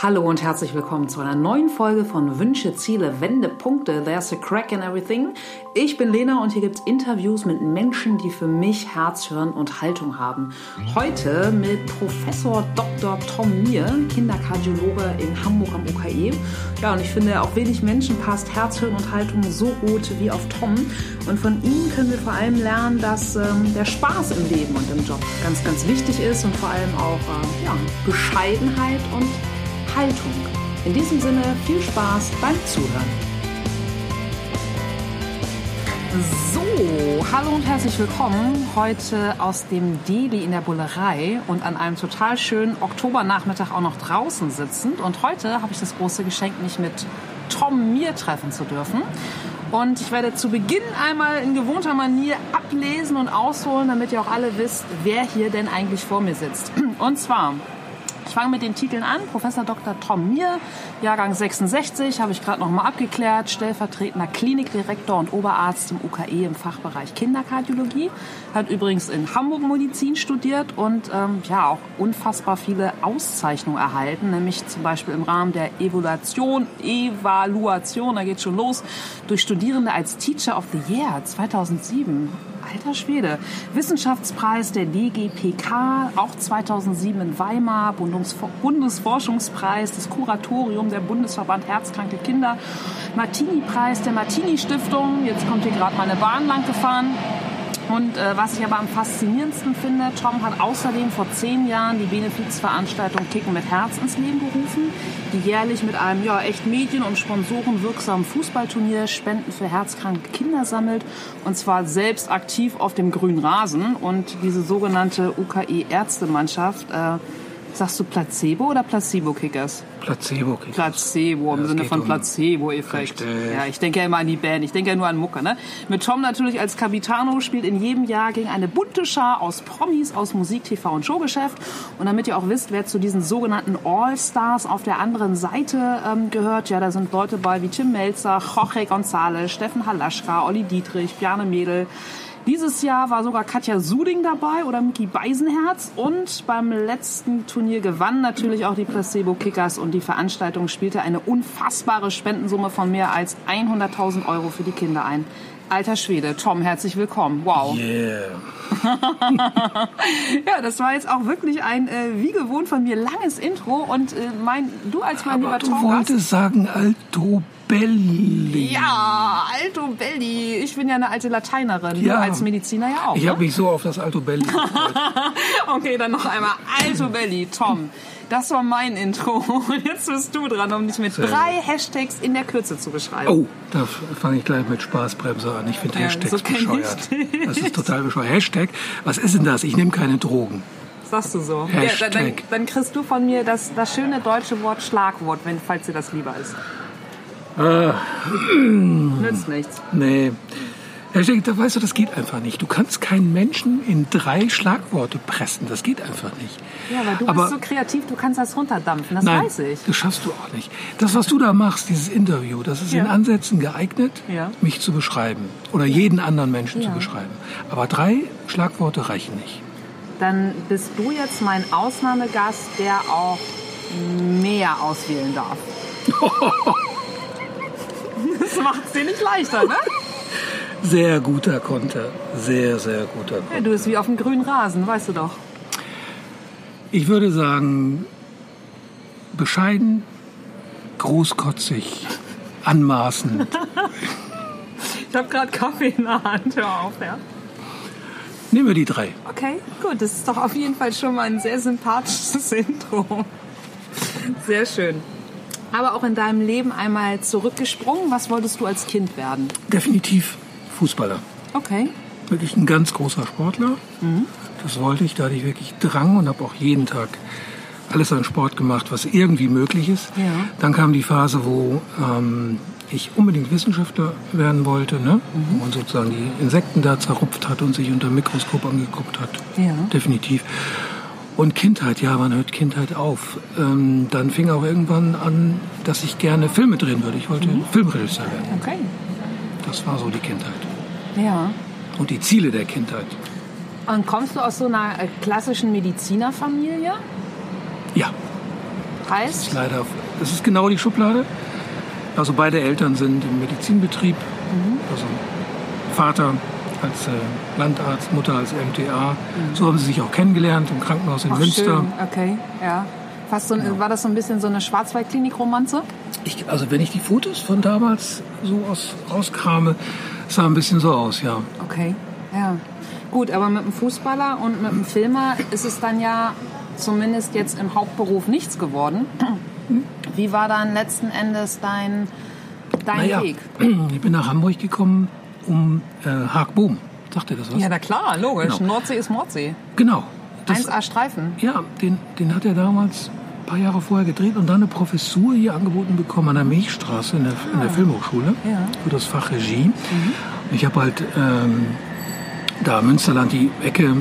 Hallo und herzlich willkommen zu einer neuen Folge von Wünsche, Ziele, Wendepunkte. There's a crack in everything. Ich bin Lena und hier gibt's Interviews mit Menschen, die für mich Herz, Hirn und Haltung haben. Heute mit Professor Dr. Tom Mier, Kinderkardiologe in Hamburg am UKE. Ja, und ich finde, auf wenig Menschen passt Herz, Hirn und Haltung so gut wie auf Tom. Und von ihm können wir vor allem lernen, dass ähm, der Spaß im Leben und im Job ganz, ganz wichtig ist und vor allem auch äh, ja, Bescheidenheit und Haltung. In diesem Sinne viel Spaß beim Zuhören. So, hallo und herzlich willkommen heute aus dem Deli in der Bullerei und an einem total schönen Oktobernachmittag auch noch draußen sitzend. Und heute habe ich das große Geschenk, mich mit Tom Mir treffen zu dürfen. Und ich werde zu Beginn einmal in gewohnter Manier ablesen und ausholen, damit ihr auch alle wisst, wer hier denn eigentlich vor mir sitzt. Und zwar ich fange mit den Titeln an. Professor Dr. Tom Mier, Jahrgang 66, habe ich gerade noch mal abgeklärt. Stellvertretender Klinikdirektor und Oberarzt im UKE im Fachbereich Kinderkardiologie. Hat übrigens in Hamburg Medizin studiert und ähm, ja auch unfassbar viele Auszeichnungen erhalten. Nämlich zum Beispiel im Rahmen der Evaluation, Evaluation, da geht schon los, durch Studierende als Teacher of the Year 2007 Alter Schwede. Wissenschaftspreis der DGPK, auch 2007 in Weimar, Bundesforschungspreis, das Kuratorium der Bundesverband Herzkranke Kinder, Martini-Preis der Martini-Stiftung. Jetzt kommt hier gerade meine Bahn lang gefahren. Und äh, was ich aber am faszinierendsten finde, Tom hat außerdem vor zehn Jahren die Benefizveranstaltung Kicken mit Herz ins Leben gerufen, die jährlich mit einem ja, echt medien- und sponsorenwirksamen Fußballturnier Spenden für herzkranke Kinder sammelt. Und zwar selbst aktiv auf dem grünen Rasen. Und diese sogenannte UKE-Ärztemannschaft äh, Sagst du Placebo oder Placebo-Kickers? Placebo-Kickers. Placebo, im Ja, Sinne von um- Placebo-Effekt. Ja, ich denke ja immer an die Band, ich denke ja nur an Mucke. Ne? Mit Tom natürlich als Capitano spielt in jedem Jahr gegen eine bunte Schar aus Promis aus Musik, TV und Showgeschäft. Und damit ihr auch wisst, wer zu diesen sogenannten All-Stars auf der anderen Seite ähm, gehört, ja, da sind Leute bei wie Tim Melzer, Jorge González, Steffen Halaschka, Olli Dietrich, Bjarne Mädel. Dieses Jahr war sogar Katja Suding dabei oder Miki Beisenherz und beim letzten Turnier gewann natürlich auch die Placebo Kickers und die Veranstaltung spielte eine unfassbare Spendensumme von mehr als 100.000 Euro für die Kinder ein. Alter Schwede, Tom, herzlich willkommen. Wow. Yeah. Ja, das war jetzt auch wirklich ein, äh, wie gewohnt von mir, langes Intro und äh, mein, du als mein lieber Aber du Tom Gast- wolltest sagen Alto Belli. Ja, Alto Belli. Ich bin ja eine alte Lateinerin. Ja. Du als Mediziner ja auch. Ich ne? habe mich so auf das Alto Belli gefreut. Okay, dann noch einmal Alto Belli, Tom. Das war mein Intro. Und jetzt bist du dran, um dich mit Sehr drei Hashtags in der Kürze zu beschreiben. Oh, da fange ich gleich mit Spaßbremse an. Ich finde Ja, Hashtags so ich bescheuert. dich. Das ist total bescheuert. Hashtag, was ist denn das? Ich nehme keine Drogen. Sagst du so? Hashtag. Ja, dann, dann, dann kriegst du von mir das, das schöne deutsche Wort Schlagwort, wenn, falls dir das lieber ist. Ah. Nützt nichts. Nee. Hashtag, da weißt du, das geht einfach nicht. Du kannst keinen Menschen in drei Schlagworte pressen. Das geht einfach nicht. Ja, aber du Aber- bist so kreativ, du kannst das runterdampfen, das Nein, weiß ich. das schaffst du auch nicht. Das, was du da machst, dieses Interview, das ist in Ja. Ansätzen geeignet, Ja. mich zu beschreiben. Oder jeden anderen Menschen Ja. zu beschreiben. Aber drei Schlagworte reichen nicht. Dann bist du jetzt mein Ausnahmegast, der auch mehr auswählen darf. Das macht es dir nicht leichter, ne? Sehr guter Konter. Sehr, sehr guter Ja, Konter. du bist wie auf dem grünen Rasen, weißt du doch. Ich würde sagen, bescheiden, großkotzig, anmaßend. Ich habe gerade Kaffee in der Hand, hör auf, ja. Nehmen wir die drei. Okay, gut, das ist doch auf jeden Fall schon mal ein sehr sympathisches Intro. Sehr schön. Aber auch in deinem Leben einmal zurückgesprungen. Was wolltest du als Kind werden? Definitiv Fußballer. Okay. wirklich ein ganz großer Sportler. Mhm. Das wollte ich, da hatte ich wirklich Drang und habe auch jeden Tag alles an Sport gemacht, was irgendwie möglich ist. Ja. Dann kam die Phase, wo ähm, ich unbedingt Wissenschaftler werden wollte, ne? Mhm. wo man sozusagen die Insekten da zerrupft hat und sich unter dem Mikroskop angeguckt hat. Ja. Definitiv. Und Kindheit, ja, man hört Kindheit auf. Ähm, dann fing auch irgendwann an, dass ich gerne Filme drehen würde. Ich wollte Filmregisseur werden. Okay. Das war so die Kindheit. Ja. Und die Ziele der Kindheit. Und kommst du aus so einer äh, klassischen Medizinerfamilie? Ja, Das Heißt? ist leider, das ist genau die Schublade. Also beide Eltern sind im Medizinbetrieb. Also Vater als äh, Landarzt, Mutter als MTA. So haben sie sich auch kennengelernt im Krankenhaus in Ach, Münster. schön. Okay, ja. Fast so, ein- War das so ein bisschen so eine Schwarzwaldklinik-Romanze? Also wenn ich die Fotos von damals so aus, rauskrame, sah ein bisschen so aus, ja. Okay, ja. Gut, aber mit einem Fußballer und mit einem Filmer ist es dann ja zumindest jetzt im Hauptberuf nichts geworden. Wie war dann letzten Endes dein, dein Naja, Weg? ich bin nach Hamburg gekommen, um äh, Haag-Boom. Sagt ihr das was? Ja, na klar, logisch. Genau. Nordsee ist Mordsee. Genau. Das, 1A Streifen. ja, den, den hat er damals ein paar Jahre vorher gedreht und dann eine Professur hier angeboten bekommen an der Milchstraße in der, in der Filmhochschule Ah. Ja. Mhm. für das Fach Regie. Ich habe halt ähm, da Münsterland die Ecke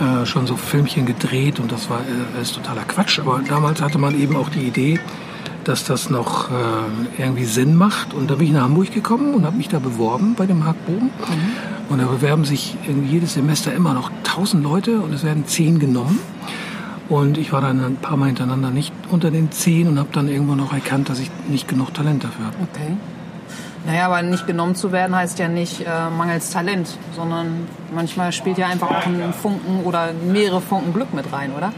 äh, schon so Filmchen gedreht und das war äh, alles totaler Quatsch. Aber damals hatte man eben auch die Idee, dass das noch äh, irgendwie Sinn macht. Und da bin ich nach Hamburg gekommen und habe mich da beworben bei dem Hackbogen. Und da bewerben sich irgendwie jedes Semester immer noch tausend Leute und es werden zehn genommen. Und ich war dann ein paar Mal hintereinander nicht unter den zehn und habe dann irgendwann noch erkannt, dass ich nicht genug Talent dafür habe. Okay. Naja, aber nicht genommen zu werden heißt ja nicht äh, mangels Talent, sondern manchmal spielt ja einfach auch ein Funken oder mehrere Funken Glück mit rein, oder?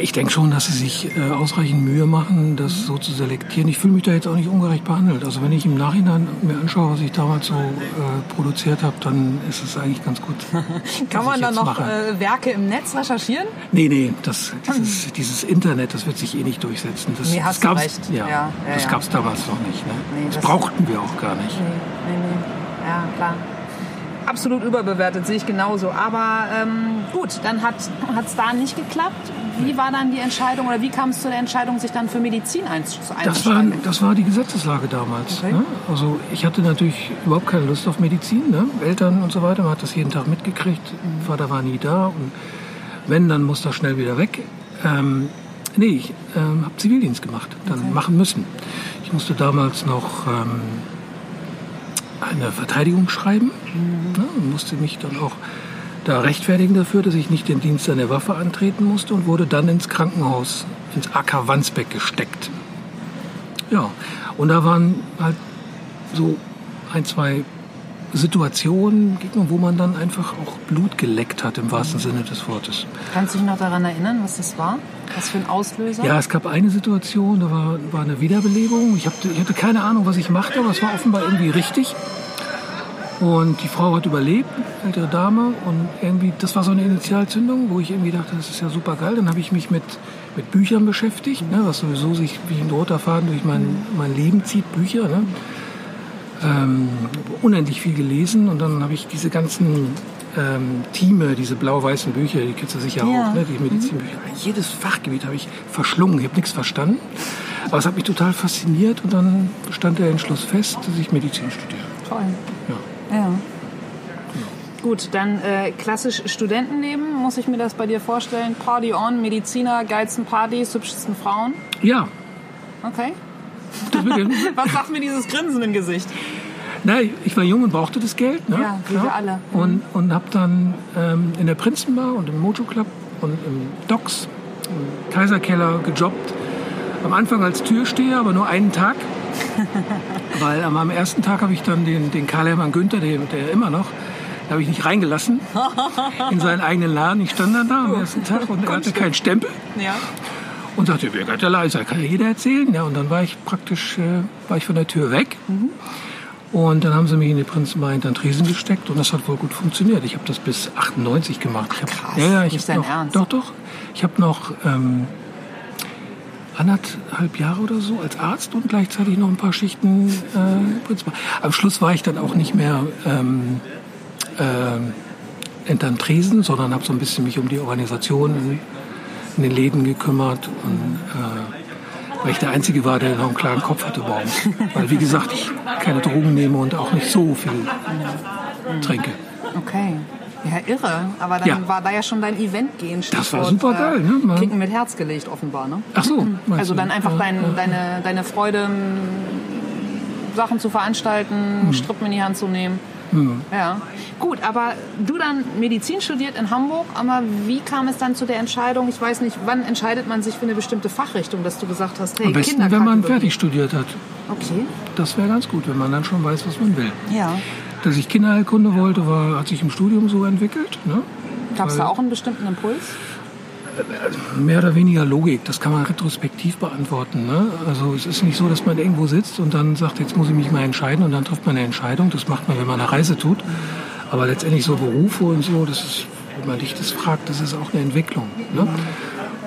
Ich denke schon, dass sie sich äh, ausreichend Mühe machen, das so zu selektieren. Ich fühle mich da jetzt auch nicht ungerecht behandelt. Also wenn ich im Nachhinein mir anschaue, was ich damals so äh, produziert habe, dann ist es eigentlich ganz gut. Kann man dann jetzt noch äh, Werke im Netz recherchieren? Nee, nee, das, dieses, dieses Internet, das wird sich eh nicht durchsetzen. Das, Nee, das hast gab's, recht. Ja, Ja, ja, das ja. gab es damals noch nicht. Ne? Nee, das, das- brauchten wir auch gar nicht. Nee, nee, nee. Ja, klar. Absolut überbewertet, sehe ich genauso. Aber ähm, gut, dann hat es da nicht geklappt. Wie war dann die Entscheidung oder wie kam es zu der Entscheidung, sich dann für Medizin einz- Das war, einzuschreiben? das war die Gesetzeslage damals. Okay. Ne? Also ich hatte natürlich überhaupt keine Lust auf Medizin. Ne? Eltern und so weiter, man hat das jeden Tag mitgekriegt. Vater war nie da und wenn, dann muss das schnell wieder weg. Ähm, nee, ich ähm, habe Zivildienst gemacht, dann machen müssen. Ich musste damals noch ähm, eine Verteidigung schreiben ne? und musste mich dann auch da rechtfertigen dafür, dass ich nicht den Dienst an der Waffe antreten musste und wurde dann ins Krankenhaus, ins AK Wandsbeck gesteckt. Ja, und da waren halt so ein, zwei Situationen, wo man dann einfach auch Blut geleckt hat, im wahrsten Sinne des Wortes. Kannst du dich noch daran erinnern, was das war? Was für ein Auslöser? Ja, es gab eine Situation, da war, war eine Wiederbelebung. Ich, hab, ich hatte keine Ahnung, was ich machte, aber es war offenbar irgendwie richtig. Und die Frau hat überlebt, ältere Dame. Und irgendwie, das war so eine Initialzündung, wo ich irgendwie dachte, das ist ja super geil. Dann habe ich mich mit, mit Büchern beschäftigt, ne, was sowieso sich wie ein roter Faden durch mein, mein Leben zieht, Bücher. Ne. Ähm, unendlich viel gelesen und dann habe ich diese ganzen ähm, Teame, diese blau-weißen Bücher, die kennst du sicher Ja. auch, ne, die Medizinbücher. Jedes Fachgebiet habe ich verschlungen, ich habe nichts verstanden. Aber es hat mich total fasziniert und dann stand der Entschluss fest, dass ich Medizin studiere. Toll. Ja. Ja. Gut, dann äh, klassisch Studentenleben, muss ich mir das bei dir vorstellen? Party on, Mediziner, geilsten Partys, hübschesten Frauen. Ja, Okay. Was sagt mir dieses Grinsen im Gesicht? Nein, ich war jung und brauchte das Geld. Ne? Ja, wie wir alle. Und, und habe dann ähm, in der Prinzenbar und im Mojo Club und im Docks, im Kaiserkeller gejobbt. Am Anfang als Türsteher, aber nur einen Tag. Weil am, am ersten Tag habe ich dann den, den Karl-Hermann Günther, der, der immer noch, da habe ich nicht reingelassen in seinen eigenen Laden. Ich stand dann da am ersten Tag und er hatte keinen Stempel Ja. und sagte, wer hat der leise, kann ja jeder erzählen. Ja, und dann war ich praktisch äh, war ich von der Tür weg. Und dann haben sie mich in die Prinzenbar hinter den Tresen gesteckt und das hat wohl gut funktioniert. Ich habe das bis 98 gemacht. Ich hab, krass. Ja, ja, ich Nicht dein noch, Ernst? Doch, doch. Ich habe noch ähm, anderthalb Jahre oder so als Arzt und gleichzeitig noch ein paar Schichten äh, Prinzenbar. Am Schluss war ich dann auch nicht mehr ähm, ähm, hinterm Tresen, sondern habe so ein bisschen mich um die Organisation in, in den Läden gekümmert und äh, weil ich der Einzige war, der noch einen klaren Kopf hatte morgens. Weil, wie gesagt, ich keine Drogen nehme und auch nicht so viel trinke. Okay. Ja, irre. Aber dann Ja. war da ja schon dein Event gehen. Das war super geil, ne? Man- Kicken mit Herz gelegt, offenbar, ne? Ach so. meinst Also dann einfach Ja, dein, ja. deine, deine Freude, Sachen zu veranstalten, Mhm. Strippen in die Hand zu nehmen. Mhm. Ja. Gut, aber du dann Medizin studiert in Hamburg, aber wie kam es dann zu der Entscheidung? Ich weiß nicht, wann entscheidet man sich für eine bestimmte Fachrichtung, dass du gesagt hast, hey, Am besten, wenn man fertig studiert hat. Okay. Das wäre ganz gut, wenn man dann schon weiß, was man will. Ja. Dass ich Kinderheilkunde wollte, war, hat sich im Studium so entwickelt. Ne? Gab es da auch einen bestimmten Impuls? mehr oder weniger Logik. Das kann man retrospektiv beantworten. Ne? Also es ist nicht so, dass man irgendwo sitzt und dann sagt, jetzt muss ich mich mal entscheiden und dann trifft man eine Entscheidung. Das macht man, wenn man eine Reise tut. Aber letztendlich so Berufe und so, das ist, wenn man dich das fragt, das ist auch eine Entwicklung. Ne?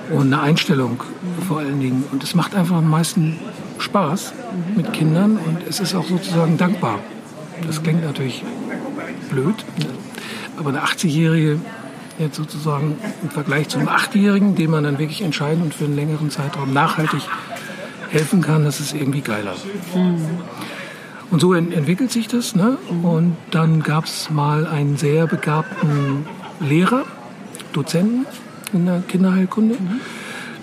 Und eine Einstellung vor allen Dingen. Und es macht einfach am meisten Spaß mit Kindern und es ist auch sozusagen dankbar. Das klingt natürlich blöd, aber eine 80-jährige jetzt sozusagen im Vergleich zum Achtjährigen, dem man dann wirklich entscheiden und für einen längeren Zeitraum nachhaltig helfen kann, das ist irgendwie geiler. Mhm. Und so entwickelt sich das. Ne? Und dann gab es mal einen sehr begabten Lehrer, Dozenten in der Kinderheilkunde, mhm.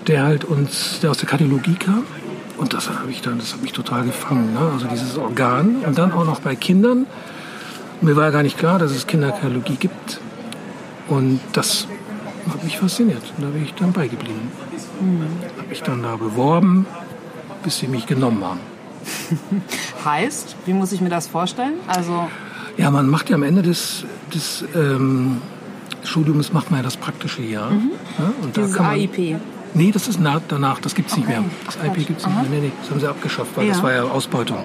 der halt uns, der aus der Kardiologie kam. Und das habe ich dann, das hat mich total gefangen. Ne? Also dieses Organ. Und dann auch noch bei Kindern. Mir war ja gar nicht klar, dass es Kinderkardiologie gibt. Und das hat mich fasziniert. Und da bin ich dann beigeblieben. Mhm. Habe mich dann da beworben, bis sie mich genommen haben. heißt, wie muss ich mir das vorstellen? Also ja, man macht ja am Ende des, des ähm, Studiums macht man ja das praktische Jahr. Mhm. Ja, und Dieses da kann man, AIP. Nee, das ist danach, das gibt es nicht mehr. Das IP gibt es nicht mehr. Nee, nee, das haben sie abgeschafft, weil ja. das war ja Ausbeutung.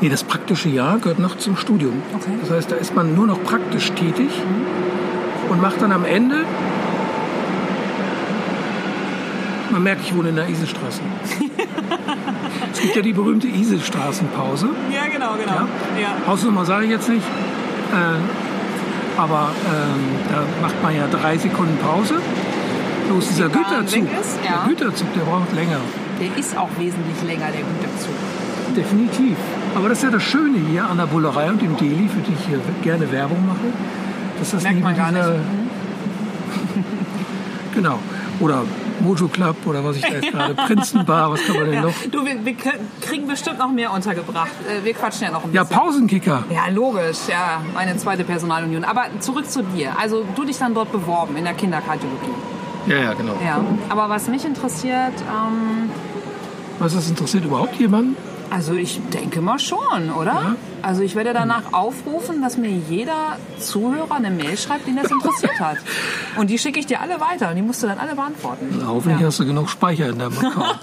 Nee, das praktische Jahr gehört noch zum Studium. Okay. Das heißt, da ist man nur noch praktisch tätig. Mhm und macht dann am Ende, man merkt, ich wohne in der Isestraße. es gibt ja die berühmte Isestraßenpause. Ja, genau, genau. Ja? Ja. Hausnummer sage ich jetzt nicht. Äh, aber äh, da macht man ja drei Sekunden Pause. Bloß dieser Güterzug, ist, ja. der Güterzug, der braucht länger. Der ist auch wesentlich länger, der Güterzug. Definitiv. Aber das ist ja das Schöne hier an der Bullerei und dem Deli, für die ich hier gerne Werbung mache. Das ist Merkt man gar nicht. genau. Oder Mojo Club oder was ich da jetzt gerade, Prinzenbar, was kann man denn ja. noch? Du, wir, wir, kriegen bestimmt noch mehr untergebracht. Äh, wir quatschen ja noch ein bisschen. Ja, Pausenkicker. Ja, logisch. Ja, meine zweite Personalunion. Aber zurück zu dir. Also du dich dann dort beworben in der Kinderkardiologie. Ja, ja, genau. Ja. Aber was mich interessiert... Ähm, was das interessiert überhaupt jemanden? Also ich denke mal schon, oder? Ja. Also ich werde danach aufrufen, dass mir jeder Zuhörer eine Mail schreibt, den das interessiert hat. Und die schicke ich dir alle weiter und die musst du dann alle beantworten. Na, hoffentlich ja. hast du genug Speicher in deinem Account.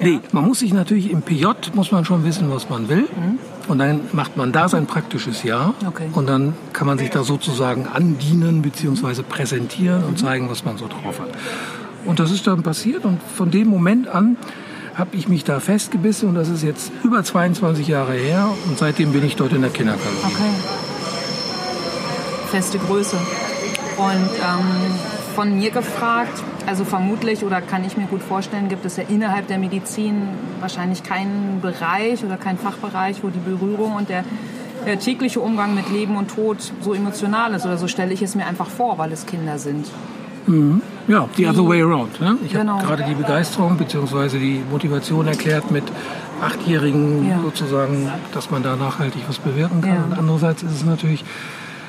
nee, man muss sich natürlich im PJ, muss man schon wissen, was man will. Mhm. Und dann macht man da sein praktisches Jahr. Okay. Und dann kann man sich da sozusagen andienen bzw. präsentieren und mhm. zeigen, was man so drauf hat. Und das ist dann passiert und von dem Moment an habe ich mich da festgebissen und das ist jetzt über 22 Jahre her und seitdem bin ich dort in der Kinderkalorie. Okay. Feste Größe. Und ähm, von mir gefragt, also vermutlich oder kann ich mir gut vorstellen, gibt es ja innerhalb der Medizin wahrscheinlich keinen Bereich oder keinen Fachbereich, wo die Berührung und der, der tägliche Umgang mit Leben und Tod so emotional ist. Oder so stelle ich es mir einfach vor, weil es Kinder sind. Mhm. Ja, the other way around. Ne? Ich genau. habe gerade die Begeisterung bzw. die Motivation erklärt mit Achtjährigen ja. sozusagen, dass man da nachhaltig was bewirken kann. Ja. Und andererseits ist es natürlich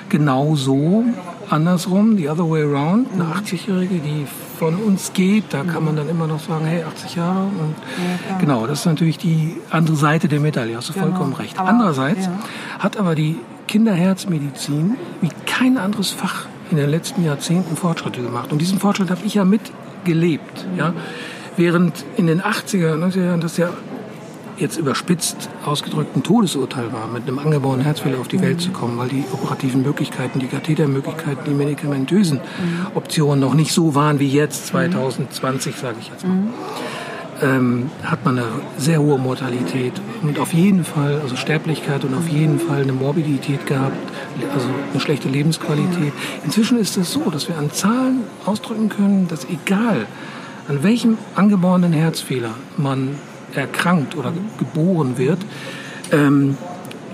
genau so andersrum, the other way around. Eine 80-Jährige, die von uns geht, da kann man dann immer noch sagen, hey, 80 Jahre. Und ja, genau, das ist natürlich die andere Seite der Medaille, hast du genau. vollkommen recht. Aber, Andererseits hat aber die Kinderherzmedizin wie kein anderes Fach in den letzten Jahrzehnten Fortschritte gemacht. Und diesen Fortschritt habe ich ja mitgelebt. Ja? Während in den 80er, 90er Jahren das ja jetzt überspitzt ausgedrückt ein Todesurteil war, mit einem angeborenen Herzfehler auf die Welt zu kommen, weil die operativen Möglichkeiten, die Kathetermöglichkeiten, die medikamentösen Optionen noch nicht so waren wie jetzt 2020, sage ich jetzt mal. Ähm, hat man eine sehr hohe Mortalität und auf jeden Fall, also Sterblichkeit und auf jeden Fall eine Morbidität gehabt, also eine schlechte Lebensqualität. Inzwischen ist es so, dass wir an Zahlen ausdrücken können, dass egal an welchem angeborenen Herzfehler man erkrankt oder geboren wird, ähm,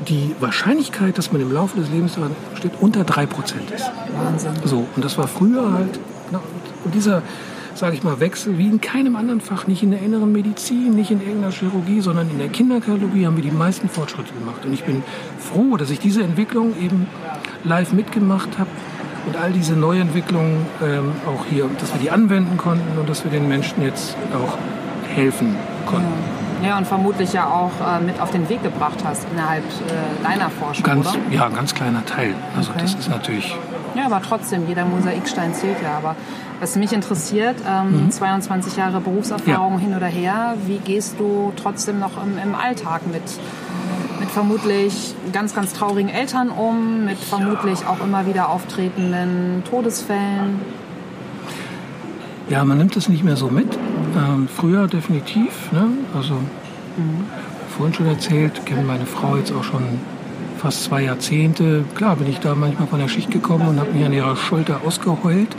die Wahrscheinlichkeit, dass man im Laufe des Lebens daran steht, unter 3% ist. Wahnsinn. So, und das war früher halt, und dieser sage ich mal, Wechsel wie in keinem anderen Fach, nicht in der inneren Medizin, nicht in irgendeiner Chirurgie, sondern in der Kinderkardiologie haben wir die meisten Fortschritte gemacht. Und ich bin froh, dass ich diese Entwicklung eben live mitgemacht habe und all diese Neuentwicklungen ähm, auch hier, dass wir die anwenden konnten und dass wir den Menschen jetzt auch helfen konnten. Ja, und vermutlich ja auch äh, mit auf den Weg gebracht hast innerhalb äh, deiner Forschung, ganz, oder? Ja, ein ganz kleiner Teil. Also Okay. das ist natürlich Ja, aber trotzdem, jeder Mosaikstein zählt ja. Aber was mich interessiert, ähm, 22 Jahre Berufserfahrung Ja. hin oder her, wie gehst du trotzdem noch im, im Alltag mit, mit vermutlich ganz, ganz traurigen Eltern um, mit vermutlich auch immer wieder auftretenden Todesfällen? Ja, man nimmt es nicht mehr so mit. Ähm, früher definitiv. Ne? Also vorhin schon erzählt, kenne meine Frau jetzt auch schon fast zwei Jahrzehnte. Klar bin ich da manchmal von der Schicht gekommen und habe mich an ihrer Schulter ausgeheult.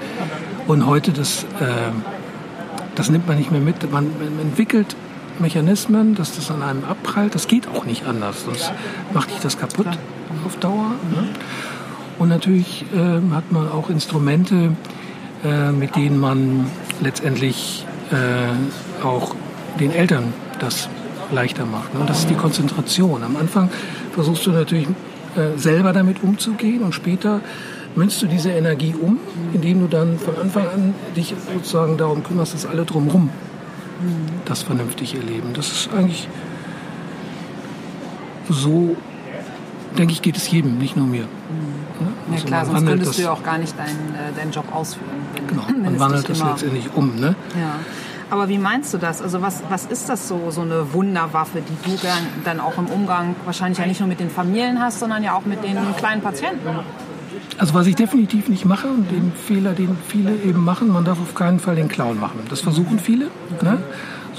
Und heute, das, äh, das nimmt man nicht mehr mit. Man, man entwickelt Mechanismen, dass das an einem abprallt. Das geht auch nicht anders, sonst macht dich das kaputt auf Dauer. Ne? Und natürlich ähm, hat man auch Instrumente, äh, mit denen man letztendlich äh, auch den Eltern das leichter macht. Ne? Und das ist die Konzentration. Am Anfang versuchst du natürlich äh, selber damit umzugehen und später münzt du diese Energie um, indem du dann von Anfang an dich sozusagen darum kümmerst, dass alle drumherum das vernünftig erleben. Das ist eigentlich so, denke ich, geht es jedem, nicht nur mir. Ne? Ja Also klar, sonst könntest das- du ja auch gar nicht deinen, äh, deinen Job ausführen. Wenn, Genau, wenn man wandelt das immer- letztendlich um. Ne? Ja. Aber wie meinst du das? Also was, was ist das so, so eine Wunderwaffe, die du gern, dann auch im Umgang wahrscheinlich ja nicht nur mit den Familien hast, sondern ja auch mit den kleinen Patienten? Also was ich definitiv nicht mache und den Fehler, den viele eben machen, man darf auf keinen Fall den Clown machen. Das versuchen viele, ne?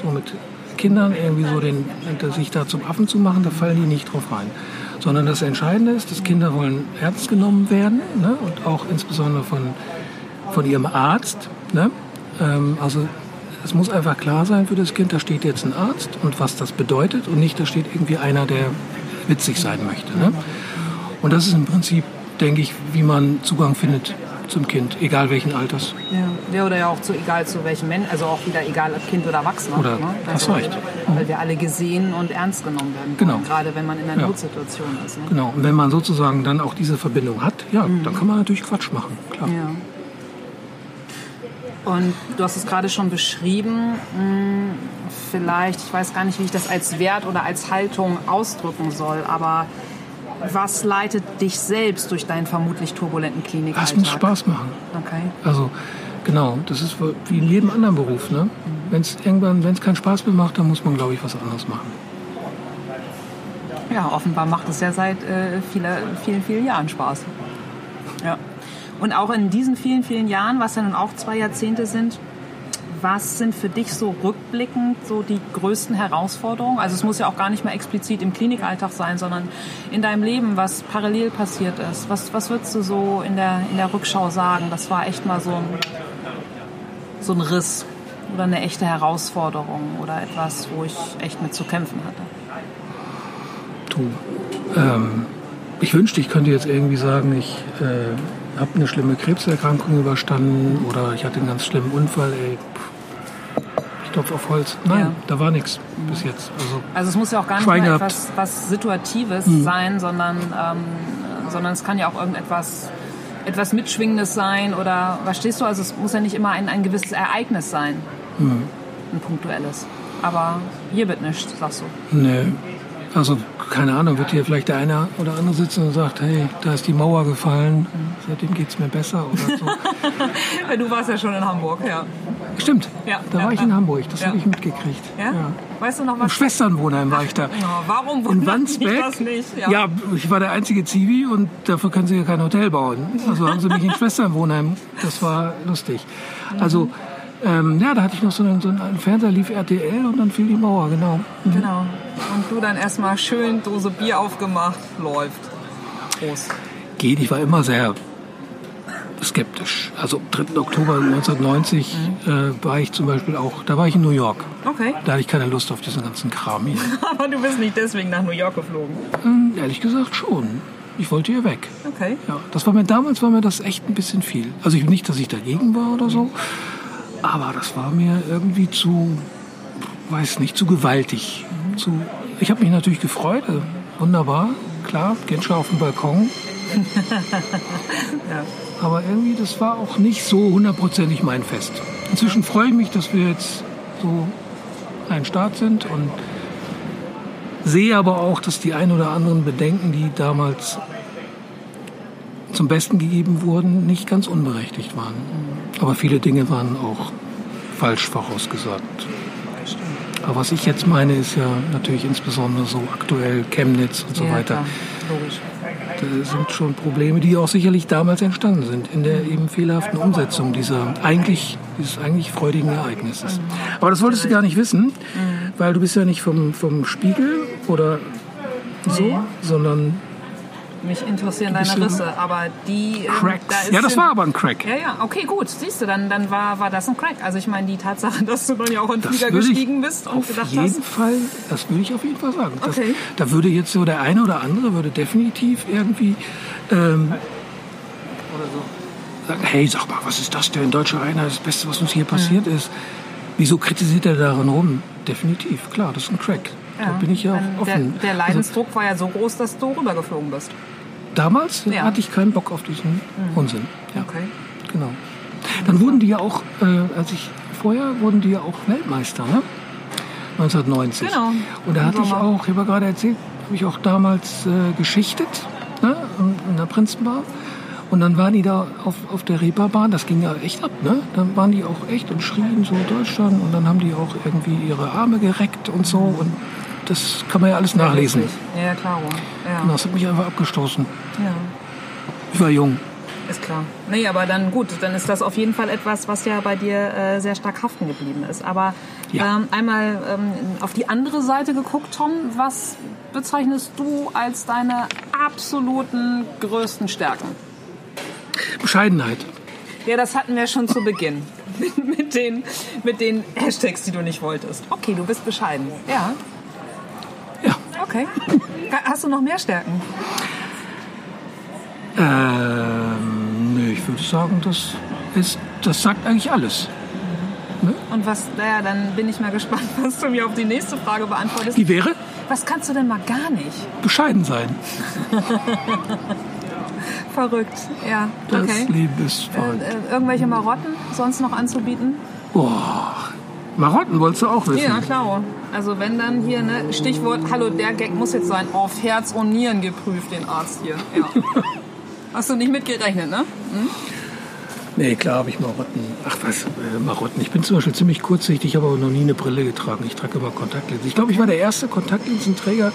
so mit Kindern irgendwie so den, sich da zum Affen zu machen, da fallen die nicht drauf rein. Sondern das Entscheidende ist, dass Kinder wollen ernst genommen werden ne? und auch insbesondere von, von ihrem Arzt. Ne? Ähm, also es muss einfach klar sein für das Kind, da steht jetzt ein Arzt und was das bedeutet und nicht, da steht irgendwie einer, der witzig sein möchte. Ne? Und das ist im Prinzip, denke ich, wie man Zugang findet zum Kind, egal welchen Alters. Ja. ja, oder ja auch zu egal zu welchem Menschen, also auch wieder egal ob Kind oder Erwachsener. Oder- ne? hast also, recht. Weil wir alle gesehen und ernst genommen werden Genau. wollen, gerade wenn man in einer Ja. Notsituation ist. Ne? Genau. Und wenn man sozusagen dann auch diese Verbindung hat, ja, dann kann man natürlich Quatsch machen. Klar. Ja. Und du hast es gerade schon beschrieben, mh, vielleicht, ich weiß gar nicht, wie ich das als Wert oder als Haltung ausdrücken soll, aber was leitet dich selbst durch deinen vermutlich turbulenten Das Klinikalltag? muss Spaß machen. Okay. Also genau, das ist wie in jedem anderen Beruf. Ne? Wenn es irgendwann, wenn es keinen Spaß mehr macht, dann muss man, glaube ich, was anderes machen. Ja, offenbar macht es ja seit äh, viele, vielen, vielen Jahren Spaß. Ja. Und auch in diesen vielen, vielen Jahren, was ja nun auch zwei Jahrzehnte sind, was sind für dich so rückblickend so die größten Herausforderungen? Also es muss ja auch gar nicht mehr explizit im Klinikalltag sein, sondern in deinem Leben, was parallel passiert ist. Was, was würdest du so in der, in der Rückschau sagen? Das war echt mal so ein, so ein Riss oder eine echte Herausforderung oder etwas, wo ich echt mit zu kämpfen hatte. Du, ähm, ich wünschte, ich könnte jetzt irgendwie sagen, ich äh, habe eine schlimme Krebserkrankung überstanden oder ich hatte einen ganz schlimmen Unfall. Ey, pff, ich klopfe auf Holz. Nein, Ja. da war nichts bis jetzt. Also Also es muss ja auch gar nicht gehabt. etwas was Situatives Mhm. sein, sondern, ähm, sondern es kann ja auch irgendetwas etwas Mitschwingendes sein oder verstehst du? Also es muss ja nicht immer ein, ein gewisses Ereignis sein, Mhm. ein punktuelles. Aber hier wird nichts, sagst du. Nee. Also, keine Ahnung, wird hier vielleicht der eine oder andere sitzen und sagt, hey, da ist die Mauer gefallen, seitdem geht es mir besser oder so. Du warst ja schon in Hamburg, ja. Stimmt, Ja, da ja, war ich in Hamburg, das habe ich mitgekriegt. ja? Weißt du noch Im was? Schwesternwohnheim war ich da. Ja, warum In Wandsbek. das nicht? Ja. ich war der einzige Zivi und dafür können sie ja kein Hotel bauen. Also haben sie mich in Schwesternwohnheim. Das war lustig. Also, ähm, ja, da hatte ich noch so einen, so einen Fernseher, lief RTL und dann fiel die Mauer, genau. Genau. Und du dann erstmal schön Dose Bier aufgemacht, läuft. Prost. geht. Ich war immer sehr skeptisch. Also am 3. Oktober 1990 äh, war ich zum Beispiel auch, da war ich in New York. Okay. Da hatte ich keine Lust auf diesen ganzen Kram hier. Aber du bist nicht deswegen nach New York geflogen. ähm, ehrlich gesagt schon. Ich wollte hier weg. Okay. Ja, das war mir damals war mir das echt ein bisschen viel. Also ich, nicht, dass ich dagegen war oder so, Aber das war mir irgendwie zu, weiß nicht, zu gewaltig. Zu, ich habe mich natürlich gefreut. äh, Wunderbar, klar, Genscher auf dem Balkon. Aber irgendwie, das war auch nicht so hundertprozentig mein Fest. Inzwischen freue ich mich, dass wir jetzt so ein Start sind und sehe aber auch, dass die ein oder anderen Bedenken, die damals zum Besten gegeben wurden, nicht ganz unberechtigt waren. Aber viele Dinge waren auch falsch vorausgesagt. Aber was ich jetzt meine, ist ja natürlich insbesondere so aktuell Chemnitz und so Ja, weiter. klar. Logisch. Sind schon Probleme, die auch sicherlich damals entstanden sind in der eben fehlerhaften Umsetzung dieser eigentlich, dieses eigentlich freudigen Ereignisses. Aber das wolltest du gar nicht wissen, weil du bist ja nicht vom, vom Spiegel oder so, sondern Mich interessieren deine Risse, aber die... ähm, Cracks. da ist ja, das war aber ein Crack. Ja, ja, okay, gut. Siehst du, dann, dann war, war das ein Crack. Also ich meine, die Tatsache, dass du dann ja auch in den Flieger gestiegen bist und auf gedacht jeden hast, Fall, das würde ich auf jeden Fall sagen. Das, Okay. Da würde jetzt so der eine oder andere würde definitiv irgendwie ähm, sagen, hey, sag mal, was ist das denn? Deutsche Einheit, das Beste, was uns hier passiert ist. Wieso kritisiert er daran rum? Definitiv, klar, das ist ein Crack. Da bin ich ja auch der, offen. der Also, Leidensdruck war ja so groß, dass du rübergeflogen bist. damals Ja. hatte ich keinen Bock auf diesen Unsinn. Ja. Okay. Genau. Dann wurden die ja auch, äh, als ich vorher wurden die ja auch Weltmeister, ne? 1990. Genau. Und da hatte ich auch, ich habe ja gerade erzählt, habe ich auch damals äh, geschichtet, ne? in, in der Prinzenbar. Und dann waren die da auf, auf der Reeperbahn, das ging ja echt ab, ne? Dann waren die auch echt und schrien so Deutschland und dann haben die auch irgendwie ihre Arme gereckt und so und das kann man ja alles nachlesen. Ja, klar. Ja. Genau, das hat mich einfach abgestoßen. ja. Ich war jung. Ist klar. Nee, aber dann gut, dann ist das auf jeden Fall etwas, was ja bei dir äh, sehr stark haften geblieben ist. Aber Ja. ähm, einmal ähm, auf die andere Seite geguckt, Tom, was bezeichnest du als deine absoluten größten Stärken? Bescheidenheit. Ja, das hatten wir schon zu Beginn. mit, den, mit den Hashtags, die du nicht wolltest. Okay, du bist bescheiden. Ja. Okay. Hast du noch mehr Stärken? Ähm, nö, ich würde sagen, das ist, das sagt eigentlich alles. Und was, naja, dann bin ich mal gespannt, was du mir auf die nächste Frage beantwortest. Die wäre Was kannst du denn mal gar nicht? bescheiden sein. Verrückt, ja. Das Okay. Leben ist verrückt. Äh, irgendwelche Marotten sonst noch anzubieten? Boah. Marotten wolltest du auch wissen. Ja, klar. Also wenn dann hier, ne, Stichwort, hallo, der Gag muss jetzt sein, auf Herz und Nieren geprüft, den Arzt hier. Ja. Hast du nicht mitgerechnet, ne? Nee, klar habe ich Marotten. Ach was, äh, Marotten. Ich bin zum Beispiel ziemlich kurzsichtig, habe aber noch nie eine Brille getragen. Ich trage immer Kontaktlinsen. Ich glaube, ich war der erste Kontaktlinsenträger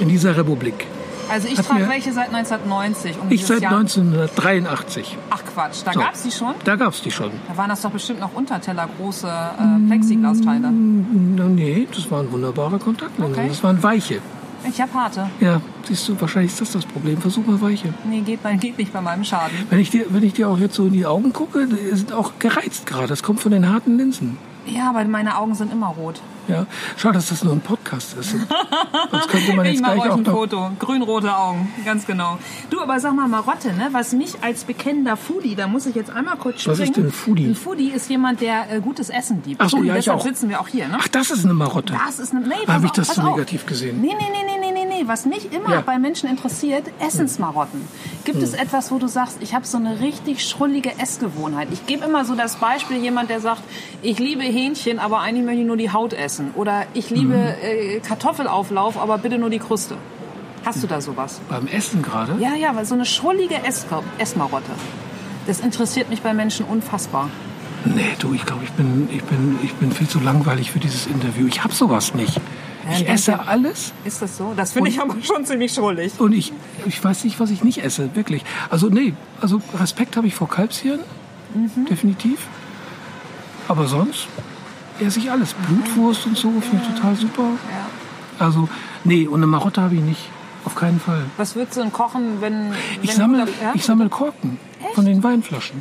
in dieser Republik. Also ich trage welche seit 1990. Um Ich seit Jahr. 1983. Ach Quatsch, da So. gab's die schon? Da gab es die schon. Da waren das doch bestimmt noch untertellergroße äh, Plexiglasteile. Na, nee, das waren wunderbare Kontaktlinsen. Okay. Das waren weiche. Ich hab harte. Ja, siehst du, wahrscheinlich ist das das Problem. Versuch mal weiche. Nee, geht, bei- geht nicht bei meinem Schaden. Wenn ich, dir, wenn ich dir auch jetzt so in die Augen gucke, die sind auch gereizt gerade. Das kommt von den harten Linsen. Ja, aber meine Augen sind immer rot. Ja, schade, dass das nur ein Podcast ist. Sonst könnte man Ich jetzt mache gleich euch auch ein noch... Foto. Grün-rote Augen, ganz genau. Du, aber sag mal, Marotte, ne? was mich als bekennender Foodie, da muss ich jetzt einmal kurz springen. Was ist denn Foodie? Ein Foodie ist jemand, der äh, gutes Essen liebt. Ach so, ja, ich Deshalb auch. sitzen wir auch hier, ne? Ach, das ist eine Marotte. Das ist eine. Nee, Habe ich das so negativ gesehen? Nee, nee, nee, nee, nee, nee, nee. Was mich immer Ja. bei Menschen interessiert, Essensmarotten. Gibt Hm. es etwas, wo du sagst, ich habe so eine richtig schrullige Essgewohnheit? Ich gebe immer so das Beispiel, jemand, der sagt, ich liebe Hähnchen, aber eigentlich möchte ich nur die Haut essen. Oder ich liebe Hm. äh, Kartoffelauflauf, aber bitte nur die Kruste. Hast du da sowas? Beim Essen gerade? Ja, ja, weil so eine schrullige Ess Essmarotte. Das interessiert mich bei Menschen unfassbar. Nee, du, ich glaube, ich bin, ich, bin, ich bin viel zu langweilig für dieses Interview. Ich habe sowas nicht. Ich esse alles Ist das so? Das finde ich aber schon ziemlich schrullig. und ich, ich weiß nicht, was ich nicht esse, wirklich. Also nee, also Respekt habe ich vor Kalbshirn, Mhm. definitiv. Aber sonst esse ich alles. Blutwurst und so finde ich total super. Ja. Also nee, und eine Marotte habe ich nicht. Auf keinen Fall. Was würdest du denn kochen, wenn... Ich wenn sammle du- ja? ich sammel Korken von den Weinflaschen.